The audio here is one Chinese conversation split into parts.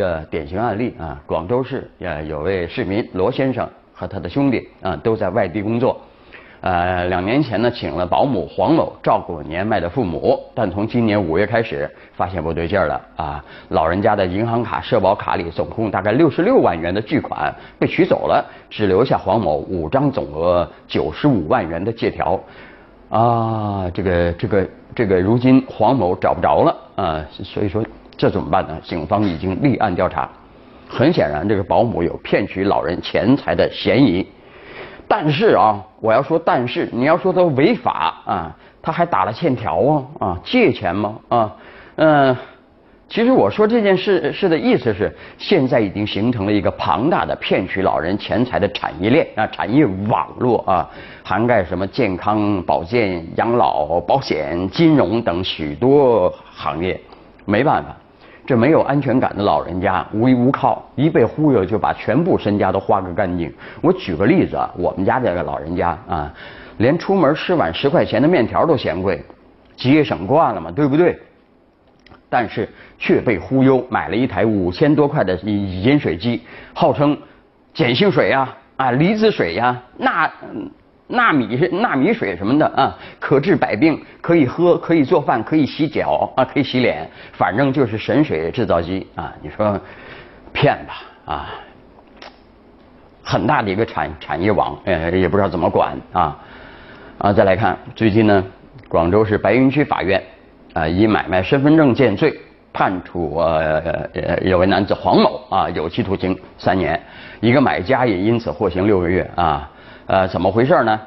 个典型案例啊，广州市呃有位市民罗先生和他的兄弟啊都在外地工作。呃，两年前呢，请了保姆黄某照顾年迈的父母，但从今年五月开始，发现不对劲儿了啊！老人家的银行卡、社保卡里总共大概六十六万元的巨款被取走了，只留下黄某五张总额九十五万元的借条。啊，这个这个这个，如今黄某找不着了啊！所以说这怎么办呢？警方已经立案调查。很显然，这个保姆有骗取老人钱财的嫌疑。但是啊，我要说，但是你要说他违法啊，他还打了欠条啊啊，借钱吗啊？嗯，其实我说这件事事的意思是，现在已经形成了一个庞大的骗取老人钱财的产业链啊，产业网络啊，涵盖什么健康保健、养老保险、金融等许多行业，没办法。这没有安全感的老人家无依无靠，一被忽悠就把全部身家都花个干净。我举个例子啊，我们家这个老人家啊，连出门吃碗十块钱的面条都嫌贵，节省惯了嘛，对不对？但是却被忽悠买了一台五千多块的饮饮水机，号称碱性水呀啊离子水呀那。纳米纳米水什么的啊，可治百病，可以喝，可以做饭，可以洗脚啊，可以洗脸，反正就是神水制造机啊！你说骗吧啊，很大的一个产产业网，呃，也不知道怎么管啊啊！再来看最近呢，广州市白云区法院啊以买卖身份证件罪判处呃有位男子黄某啊有期徒刑三年，一个买家也因此获刑六个月啊。呃，怎么回事呢？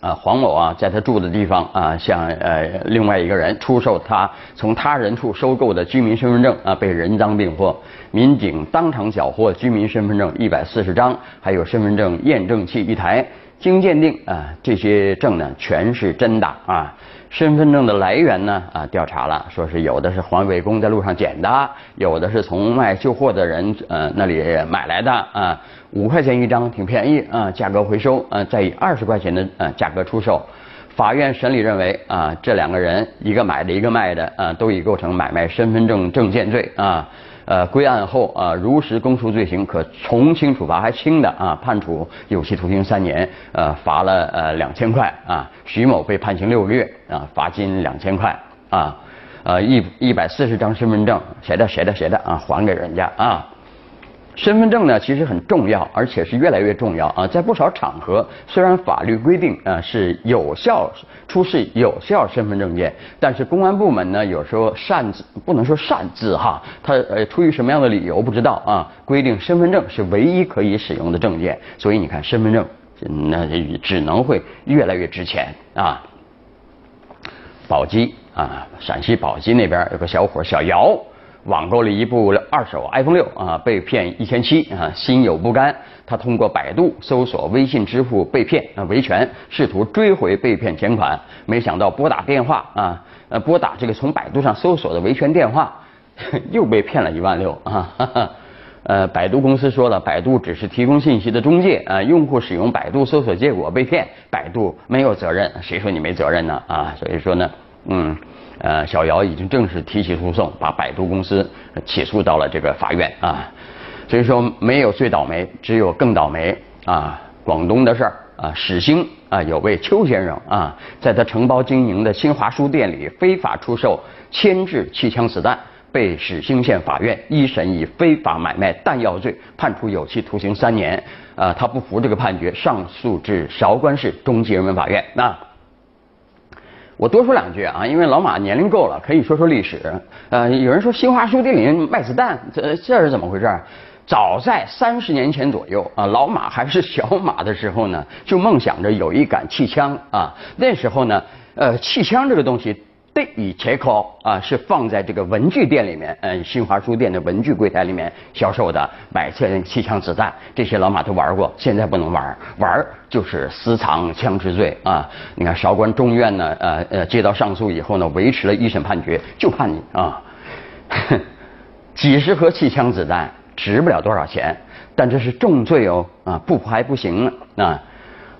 啊，黄某啊，在他住的地方啊，向呃另外一个人出售他从他人处收购的居民身份证啊，被人赃并获。民警当场缴获居民身份证一百四十张，还有身份证验证器一台。经鉴定啊，这些证呢全是真的啊。身份证的来源呢啊，调查了，说是有的是环卫工在路上捡的，有的是从卖旧货的人呃那里买来的啊，五块钱一张挺便宜啊，价格回收啊，再以二十块钱的呃价格出售。法院审理认为啊，这两个人一个买的一个卖的啊，都已构成买卖身份证证件罪啊。呃，归案后啊，如实供述罪行，可从轻处罚，还轻的啊，判处有期徒刑三年，呃，罚了呃两千块啊。徐某被判刑六个月啊，罚金两千块啊，呃一一百四十张身份证，谁的谁的谁的啊，还给人家啊。身份证呢，其实很重要，而且是越来越重要啊！在不少场合，虽然法律规定啊是有效出示有效身份证件，但是公安部门呢有时候擅自不能说擅自哈，他呃出于什么样的理由不知道啊，规定身份证是唯一可以使用的证件，所以你看身份证那只能会越来越值钱啊。宝鸡啊，陕西宝鸡那边有个小伙小姚。网购了一部二手 iPhone 六啊，被骗一千七啊，心有不甘。他通过百度搜索微信支付被骗啊，维权，试图追回被骗钱款。没想到拨打电话啊，呃，拨打这个从百度上搜索的维权电话，又被骗了一万六啊。呃，百度公司说了，百度只是提供信息的中介啊，用户使用百度搜索结果被骗，百度没有责任。谁说你没责任呢啊？所以说呢，嗯。呃，小姚已经正式提起诉讼，把百度公司起诉到了这个法院啊。所以说，没有最倒霉，只有更倒霉啊。广东的事儿啊，始兴啊，有位邱先生啊，在他承包经营的新华书店里非法出售铅制气枪子弹，被始兴县法院一审以非法买卖弹药罪判处有期徒刑三年。啊，他不服这个判决，上诉至韶关市中级人民法院。那。我多说两句啊，因为老马年龄够了，可以说说历史。呃，有人说新华书店里卖子弹，这这是怎么回事？早在三十年前左右啊，老马还是小马的时候呢，就梦想着有一杆气枪啊。那时候呢，呃，气枪这个东西。对，以切口啊，是放在这个文具店里面，嗯，新华书店的文具柜台里面销售的，买枪、气枪、子弹，这些老马都玩过，现在不能玩，玩就是私藏枪支罪啊。你看韶关中院呢，呃呃，接到上诉以后呢，维持了一审判决，就判你啊，几十盒气枪子弹值不了多少钱，但这是重罪哦，啊，不还不行啊。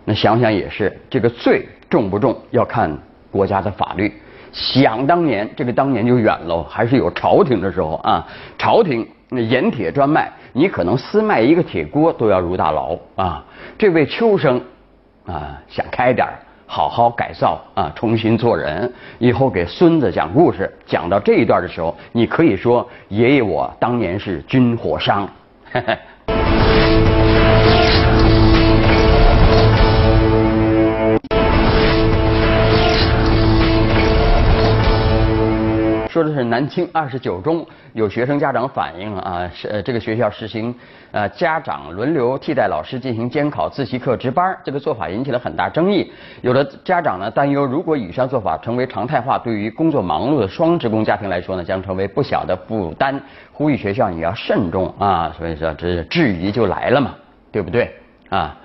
那想想也是，这个罪重不重要看国家的法律。想当年，这个当年就远喽，还是有朝廷的时候啊，朝廷那盐铁专卖，你可能私卖一个铁锅都要入大牢啊。这位秋生啊，想开点好好改造啊，重新做人，以后给孙子讲故事，讲到这一段的时候，你可以说爷爷我当年是军火商。说的是南京二十九中有学生家长反映啊，是呃这个学校实行呃家长轮流替代老师进行监考、自习课值班，这个做法引起了很大争议。有的家长呢担忧，如果以上做法成为常态化，对于工作忙碌的双职工家庭来说呢，将成为不小的负担。呼吁学校你要慎重啊，所以说这质疑就来了嘛，对不对啊？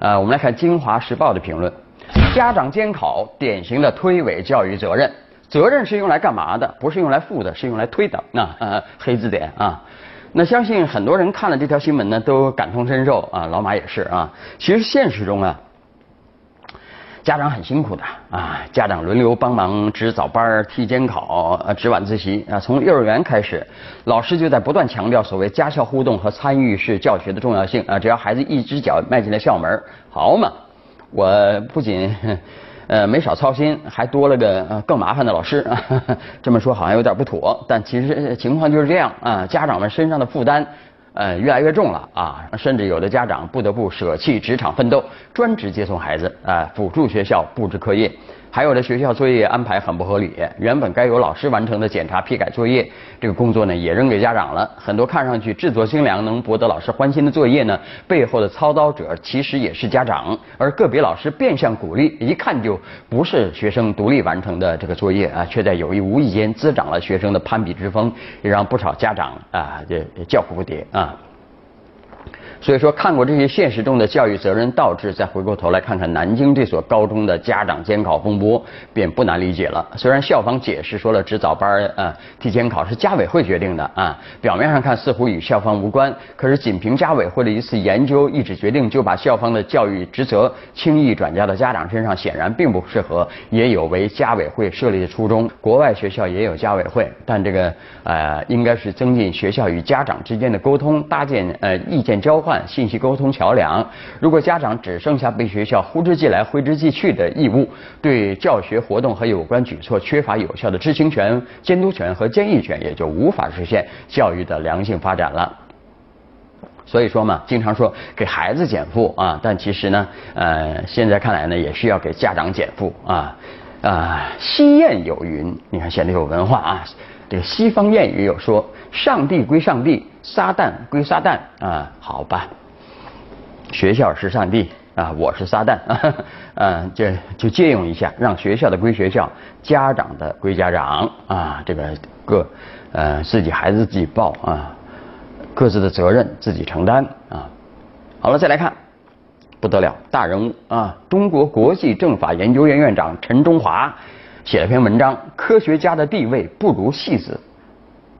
呃，我们来看《京华时报》的评论：家长监考典型的推诿教育责任。责任是用来干嘛的？不是用来负的，是用来推的。那黑字典啊，那相信很多人看了这条新闻呢，都感同身受啊。老马也是啊。其实现实中啊，家长很辛苦的啊，家长轮流帮忙值早班、替监考、值晚自习啊。从幼儿园开始，老师就在不断强调所谓家校互动和参与式教学的重要性啊。只要孩子一只脚迈进了校门，好嘛，我不仅。呃，没少操心，还多了个呃更麻烦的老师。这么说好像有点不妥，但其实情况就是这样啊。家长们身上的负担，呃，越来越重了啊。甚至有的家长不得不舍弃职场奋斗，专职接送孩子啊，辅助学校布置课业。还有的学校作业安排很不合理，原本该由老师完成的检查批改作业，这个工作呢也扔给家长了。很多看上去制作精良、能博得老师欢心的作业呢，背后的操刀者其实也是家长。而个别老师变相鼓励，一看就不是学生独立完成的这个作业啊，却在有意无意间滋长了学生的攀比之风，也让不少家长啊这叫苦不迭啊。所以说，看过这些现实中的教育责任倒置，再回过头来看看南京这所高中的家长监考风波，便不难理解了。虽然校方解释说了值早班啊替监考是家委会决定的啊，表面上看似乎与校方无关，可是仅凭家委会的一次研究一纸决定就把校方的教育职责轻易转嫁到家长身上，显然并不适合，也有违家委会设立的初衷。国外学校也有家委会，但这个呃应该是增进学校与家长之间的沟通，搭建呃意见交换。信息沟通桥梁。如果家长只剩下被学校呼之即来挥之即去的义务，对教学活动和有关举措缺乏有效的知情权、监督权和建议权，也就无法实现教育的良性发展了。所以说嘛，经常说给孩子减负啊，但其实呢，呃，现在看来呢，也需要给家长减负啊啊。西谚有云，你看显得有文化啊。这个西方谚语有说：“上帝归上帝，撒旦归撒旦。”啊，好吧，学校是上帝啊，我是撒旦，嗯，就就借用一下，让学校的归学校，家长的归家长啊，这个各呃自己孩子自己报啊，各自的责任自己承担啊。好了，再来看，不得了，大人物啊，中国国际政法研究院院长陈中华。写了篇文章，科学家的地位不如戏子。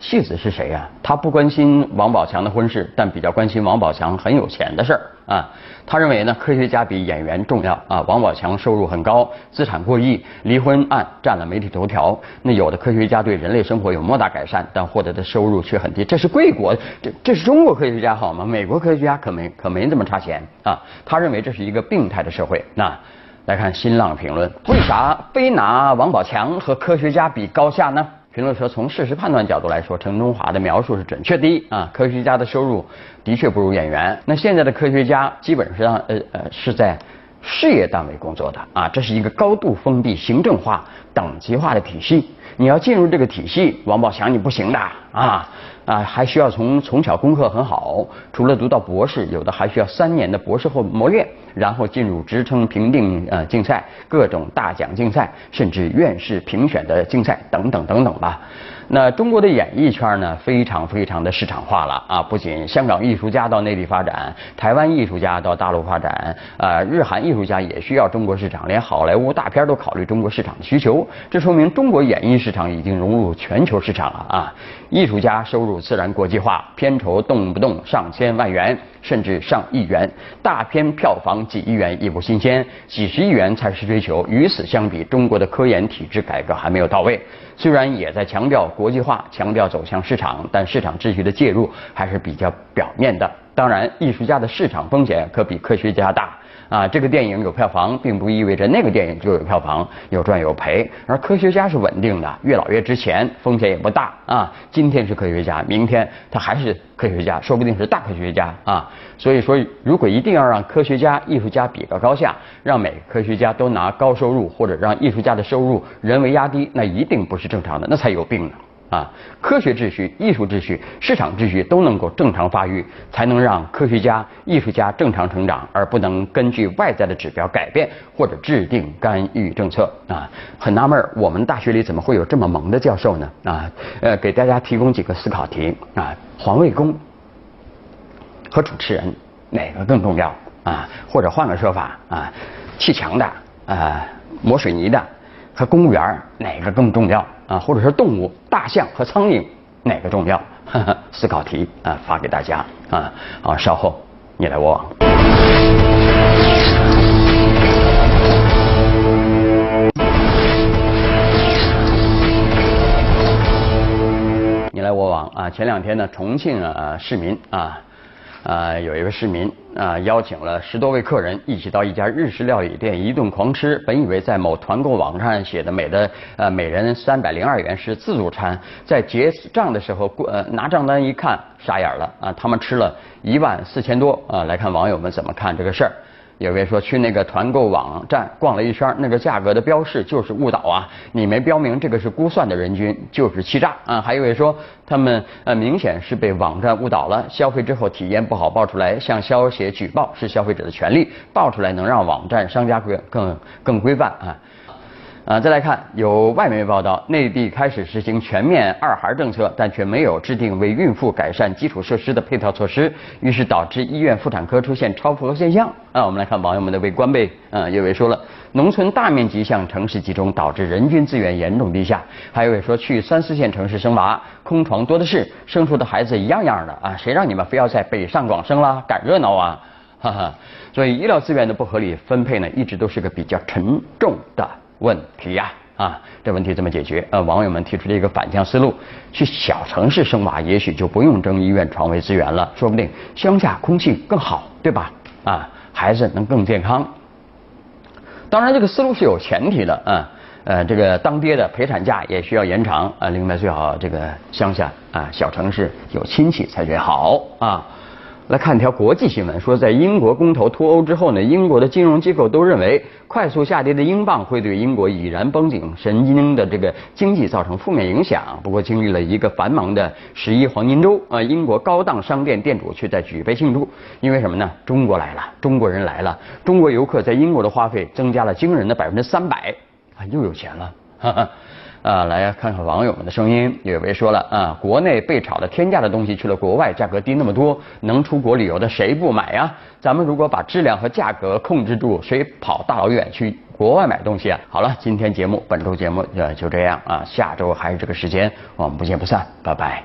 戏子是谁呀？他不关心王宝强的婚事，但比较关心王宝强很有钱的事儿啊。他认为呢，科学家比演员重要啊。王宝强收入很高，资产过亿，离婚案占了媒体头条。那有的科学家对人类生活有莫大改善，但获得的收入却很低。这是贵国，这这是中国科学家好吗？美国科学家可没可没这么差钱啊。他认为这是一个病态的社会。那。来看新浪评论，为啥非拿王宝强和科学家比高下呢？评论说，从事实判断角度来说，陈中华的描述是准确的啊。科学家的收入的确不如演员。那现在的科学家基本上呃呃是在事业单位工作的啊，这是一个高度封闭、行政化、等级化的体系。你要进入这个体系，王宝强你不行的啊。啊，还需要从从小功课很好，除了读到博士，有的还需要三年的博士后磨练，然后进入职称评定呃竞赛、各种大奖竞赛，甚至院士评选的竞赛等等等等吧。那中国的演艺圈呢，非常非常的市场化了啊！不仅香港艺术家到内地发展，台湾艺术家到大陆发展，啊，日韩艺术家也需要中国市场，连好莱坞大片都考虑中国市场的需求。这说明中国演艺市场已经融入全球市场了啊！艺术家收入自然国际化，片酬动不动上千万元，甚至上亿元，大片票房几亿元也不新鲜，几十亿元才是追求。与此相比，中国的科研体制改革还没有到位，虽然也在强调国际化，强调走向市场，但市场秩序的介入还是比较表面的。当然，艺术家的市场风险可比科学家大。啊，这个电影有票房，并不意味着那个电影就有票房，有赚有赔。而科学家是稳定的，越老越值钱，风险也不大啊。今天是科学家，明天他还是科学家，说不定是大科学家啊。所以说，如果一定要让科学家、艺术家比个高下，让每个科学家都拿高收入，或者让艺术家的收入人为压低，那一定不是正常的，那才有病呢。啊，科学秩序、艺术秩序、市场秩序都能够正常发育，才能让科学家、艺术家正常成长，而不能根据外在的指标改变或者制定干预政策。啊，很纳闷，我们大学里怎么会有这么萌的教授呢？啊，呃，给大家提供几个思考题。啊，环卫工和主持人哪个更重要？啊，或者换个说法，啊，砌墙的、啊，抹水泥的和公务员哪个更重要？啊，或者是动物，大象和苍蝇哪个重要？思考题啊，发给大家啊。好，稍后你来我往。你来我往啊。前两天呢，重庆啊市民啊。啊，有一位市民啊，邀请了十多位客人一起到一家日式料理店一顿狂吃。本以为在某团购网站写的美的呃每人三百零二元是自助餐，在结账的时候过呃拿账单一看傻眼了啊，他们吃了一万四千多啊。来看网友们怎么看这个事儿。有位说去那个团购网站逛了一圈，那个价格的标示就是误导啊！你没标明这个是估算的人均，就是欺诈啊！还有位说他们呃明显是被网站误导了，消费之后体验不好报出来，向消协举报是消费者的权利，报出来能让网站商家更更更规范啊。啊，再来看，有外媒报道，内地开始实行全面二孩政策，但却没有制定为孕妇改善基础设施的配套措施，于是导致医院妇产科出现超负荷现象。啊，我们来看网友们的围观呗。嗯，有位说了，农村大面积向城市集中，导致人均资源严重低下。还有位说，去三四线城市生娃，空床多的是，生出的孩子一样样的啊，谁让你们非要在北上广生啦，赶热闹啊？哈哈，所以医疗资源的不合理分配呢，一直都是个比较沉重的。问题呀，啊，这问题怎么解决？呃，网友们提出了一个反向思路：去小城市生娃，也许就不用争医院床位资源了，说不定乡下空气更好，对吧？啊，孩子能更健康。当然，这个思路是有前提的，啊，呃，这个当爹的陪产假也需要延长，啊，另外最好这个乡下啊小城市有亲戚才最好，啊。来看一条国际新闻，说在英国公投脱欧之后呢，英国的金融机构都认为快速下跌的英镑会对英国已然绷紧神经的这个经济造成负面影响。不过，经历了一个繁忙的十一黄金周，啊，英国高档商店店主却在举杯庆祝，因为什么呢？中国来了，中国人来了，中国游客在英国的花费增加了惊人的百分之三百，啊，又有钱了。哈哈。啊，来看看网友们的声音。有位说了啊，国内被炒的天价的东西去了国外，价格低那么多，能出国旅游的谁不买呀？咱们如果把质量和价格控制住，谁跑大老远去国外买东西啊？好了，今天节目，本周节目呃就这样啊，下周还是这个时间，我们不见不散，拜拜。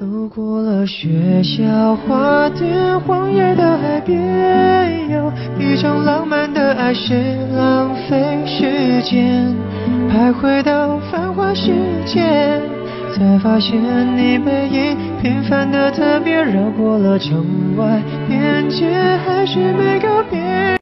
路过了学校花店，荒野的海边，有一场浪漫的爱是浪费时间，徘徊到繁华世界，才发现你背影平凡的特别，绕过了城外边界，还是没告别。